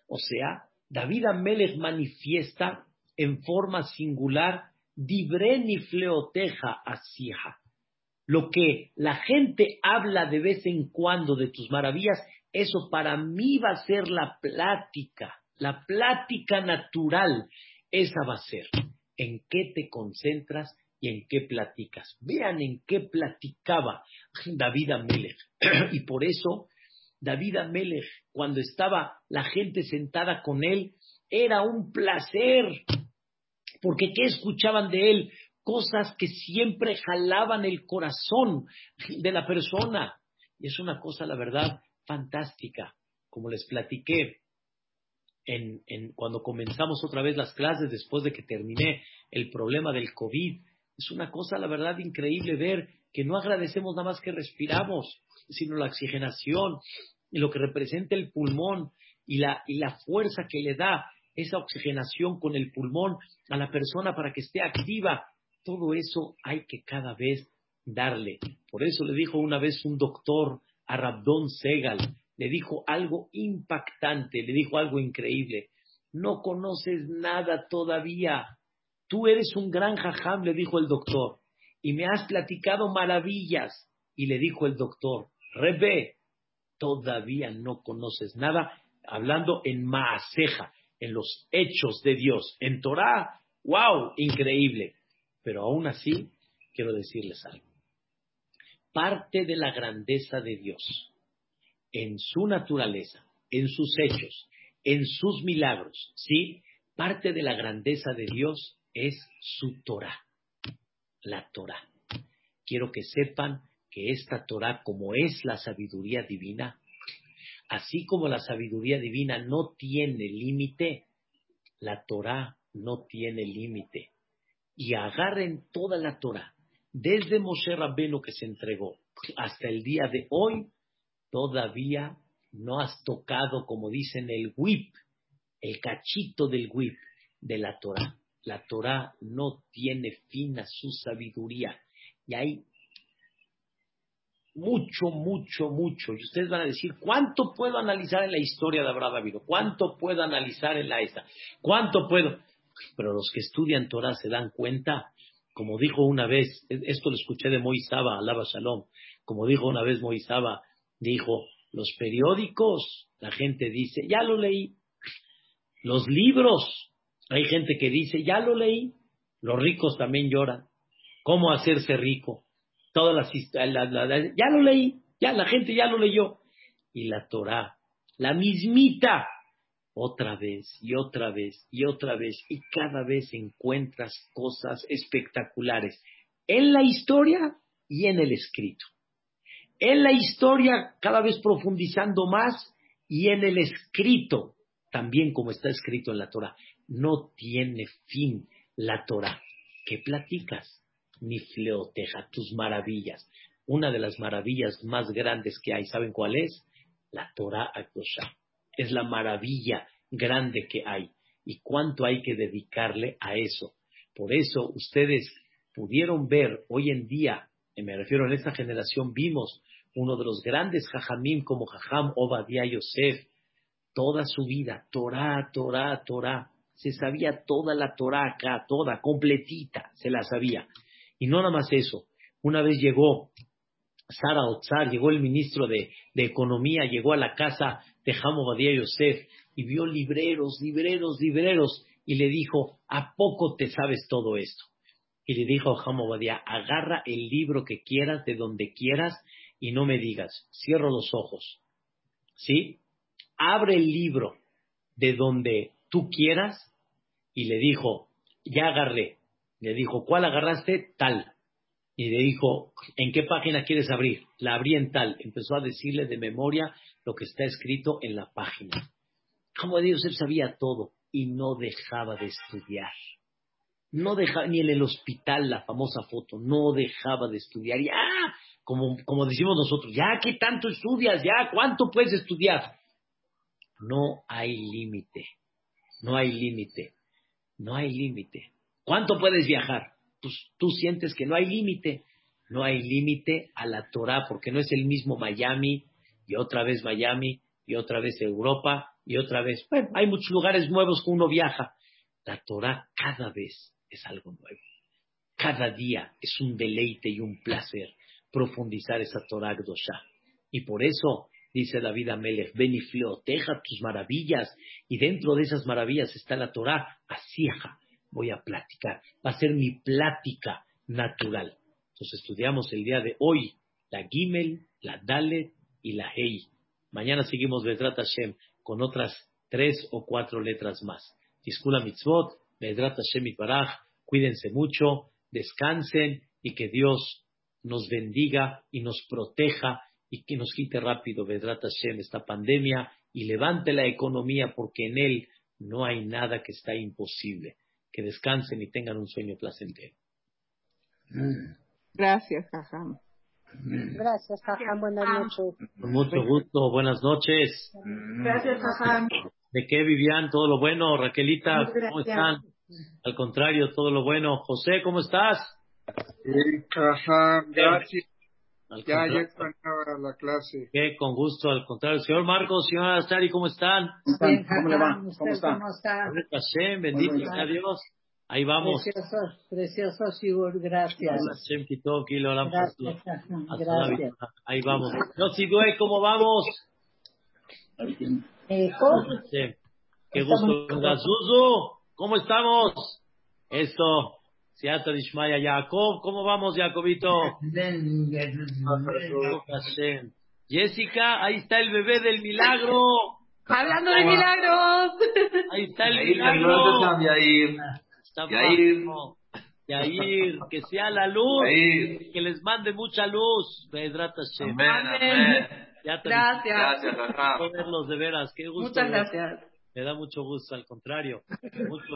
O sea, David Amelech manifiesta en forma singular Dibre fleoteja asija. Lo que la gente habla de vez en cuando de tus maravillas, eso para mí va a ser la plática, la plática natural. Esa va a ser. ¿En qué te concentras y en qué platicas? Vean en qué platicaba David Amelech. y por eso, David Amelech, cuando estaba la gente sentada con él, era un placer porque ¿qué escuchaban de él? Cosas que siempre jalaban el corazón de la persona. Y es una cosa, la verdad, fantástica. Como les platiqué en, cuando comenzamos otra vez las clases después de que terminé el problema del COVID, es una cosa, la verdad, increíble ver que no agradecemos nada más que respiramos, sino la oxigenación y lo que representa el pulmón y la, y la fuerza que le da esa oxigenación con el pulmón a la persona para que esté activa. Todo eso hay que cada vez darle. Por eso le dijo una vez un doctor a Rabdon Segal, le dijo algo impactante, le dijo algo increíble. No conoces nada todavía. Tú eres un gran jajam, le dijo el doctor, y me has platicado maravillas. Y le dijo el doctor, Rebe, todavía no conoces nada, hablando en Maaseja, en los hechos de Dios, en Torah, wow, increíble. Pero aún así, quiero decirles algo. Parte de la grandeza de Dios, en su naturaleza, en sus hechos, en sus milagros, ¿sí? Parte de la grandeza de Dios es su Torah, la Torah. Quiero que sepan que esta Torah, como es la sabiduría divina, Así como la sabiduría divina no tiene límite, la Torah no tiene límite. Y agarren toda la Torah, desde Moshe Rabbeno que se entregó hasta el día de hoy, todavía no has tocado, como dicen, el whip, el cachito del whip de la Torah. La Torah no tiene fin a su sabiduría. Y hay mucho, mucho, mucho. Y ustedes van a decir, ¿cuánto puedo analizar en la historia de Abraham David? ¿Cuánto puedo analizar en la esta? ¿Cuánto puedo? Pero los que estudian Torah se dan cuenta, como dijo una vez, esto lo escuché de Moisaba, alaba Shalom, como dijo una vez Moisaba, dijo, los periódicos, la gente dice, ya lo leí. Los libros, hay gente que dice, ya lo leí. Los ricos también lloran. ¿Cómo hacerse rico? todas las historias, ya lo leí, ya la gente ya lo leyó. Y la Torah, la mismita, otra vez y otra vez y otra vez, y cada vez encuentras cosas espectaculares en la historia y en el escrito. En la historia, cada vez profundizando más, y en el escrito, también como está escrito en la Torah. No tiene fin la Torah. ¿Qué platicas? ni fleoteja, tus maravillas. Una de las maravillas más grandes que hay, ¿saben cuál es? La Torah Akdosha. Es la maravilla grande que hay. ¿Y cuánto hay que dedicarle a eso? Por eso ustedes pudieron ver hoy en día, me refiero en esta generación, vimos uno de los grandes jajamim como Jajam Obadiah Yosef, toda su vida, Torah, Torah, Torah. Se sabía toda la Torah acá, toda, completita, se la sabía. Y no nada más eso. Una vez llegó Sara Otzar, llegó el ministro de, Economía, llegó a la casa de Hamo Badia Yosef y vio libreros, libreros, libreros y le dijo, ¿a poco te sabes todo esto? Y le dijo a Hamo Badia, agarra el libro que quieras, de donde quieras y no me digas, cierro los ojos. ¿Sí? Abre el libro de donde tú quieras y le dijo, ya agarré, le dijo, ¿cuál agarraste? Tal. Y le dijo, ¿en qué página quieres abrir? La abrí en tal. Empezó a decirle de memoria lo que está escrito en la página. Como Dios, él sabía todo y no dejaba de estudiar. No dejaba, ni en el hospital, la famosa foto, no dejaba de estudiar. Y ¡ah! como, como decimos nosotros, ya, ¿qué tanto estudias? Ya, ¿cuánto puedes estudiar? No hay límite, no hay límite, no hay límite. ¿Cuánto puedes viajar? Pues tú sientes que no hay límite, no hay límite a la Torah, porque no es el mismo Miami y otra vez Miami y otra vez Europa y otra vez. Bueno, hay muchos lugares nuevos que uno viaja. La Torah cada vez es algo nuevo. Cada día es un deleite y un placer profundizar esa Torah Gdosha. Y por eso dice David Amelech, ven y teja tus maravillas, y dentro de esas maravillas está la Torah, asieja, voy a platicar, va a ser mi plática natural. Entonces estudiamos el día de hoy la Gimel, la Dalet y la Hei. Mañana seguimos Vedrat Hashem con otras tres o cuatro letras más. Discula Mitzvot, Vedrat Hashem Baraj, cuídense mucho, descansen y que Dios nos bendiga y nos proteja y que nos quite rápido Vedrat Hashem esta pandemia y levante la economía porque en él no hay nada que está imposible. Que descansen y tengan un sueño placentero. Gracias, Jajam. Gracias, Jajam. Buenas noches. Con mucho gusto. Buenas noches. Gracias, Jajam. ¿De qué vivían? ¿Todo lo bueno? Raquelita, ¿cómo están? Al contrario, todo lo bueno. José, ¿cómo estás? Sí, Jajam, gracias. Al Ya, ya extrañaba la clase. Qué con gusto, al contrario. Señor Marcos, señora Astari, ¿cómo están? Bien, ¿Cómo le va? ¿Cómo ¿usted está? ¿Cómo está? Bendito sea Dios. Ahí vamos. Precioso, precioso, Shigur, gracias. Gracias, gracias. Ahí vamos. Yossi Due, ¿cómo vamos? Eh, ¿cómo? Qué gusto. ¿cómo estamos? Eso. Siata Dishmaya Jacob, ¿cómo vamos, Jacobito? Hashem. Jessica, ahí está el bebé del milagro. Hablando de milagros. Ahí está el milagro. Está Yair. Yair, que sea la luz. Yair. Que les mande mucha luz. Amén, amén. Ya te Gracias. Gracias, verlos de veras. Qué gusto. Muchas gracias. Me da mucho gusto, al contrario. Mucho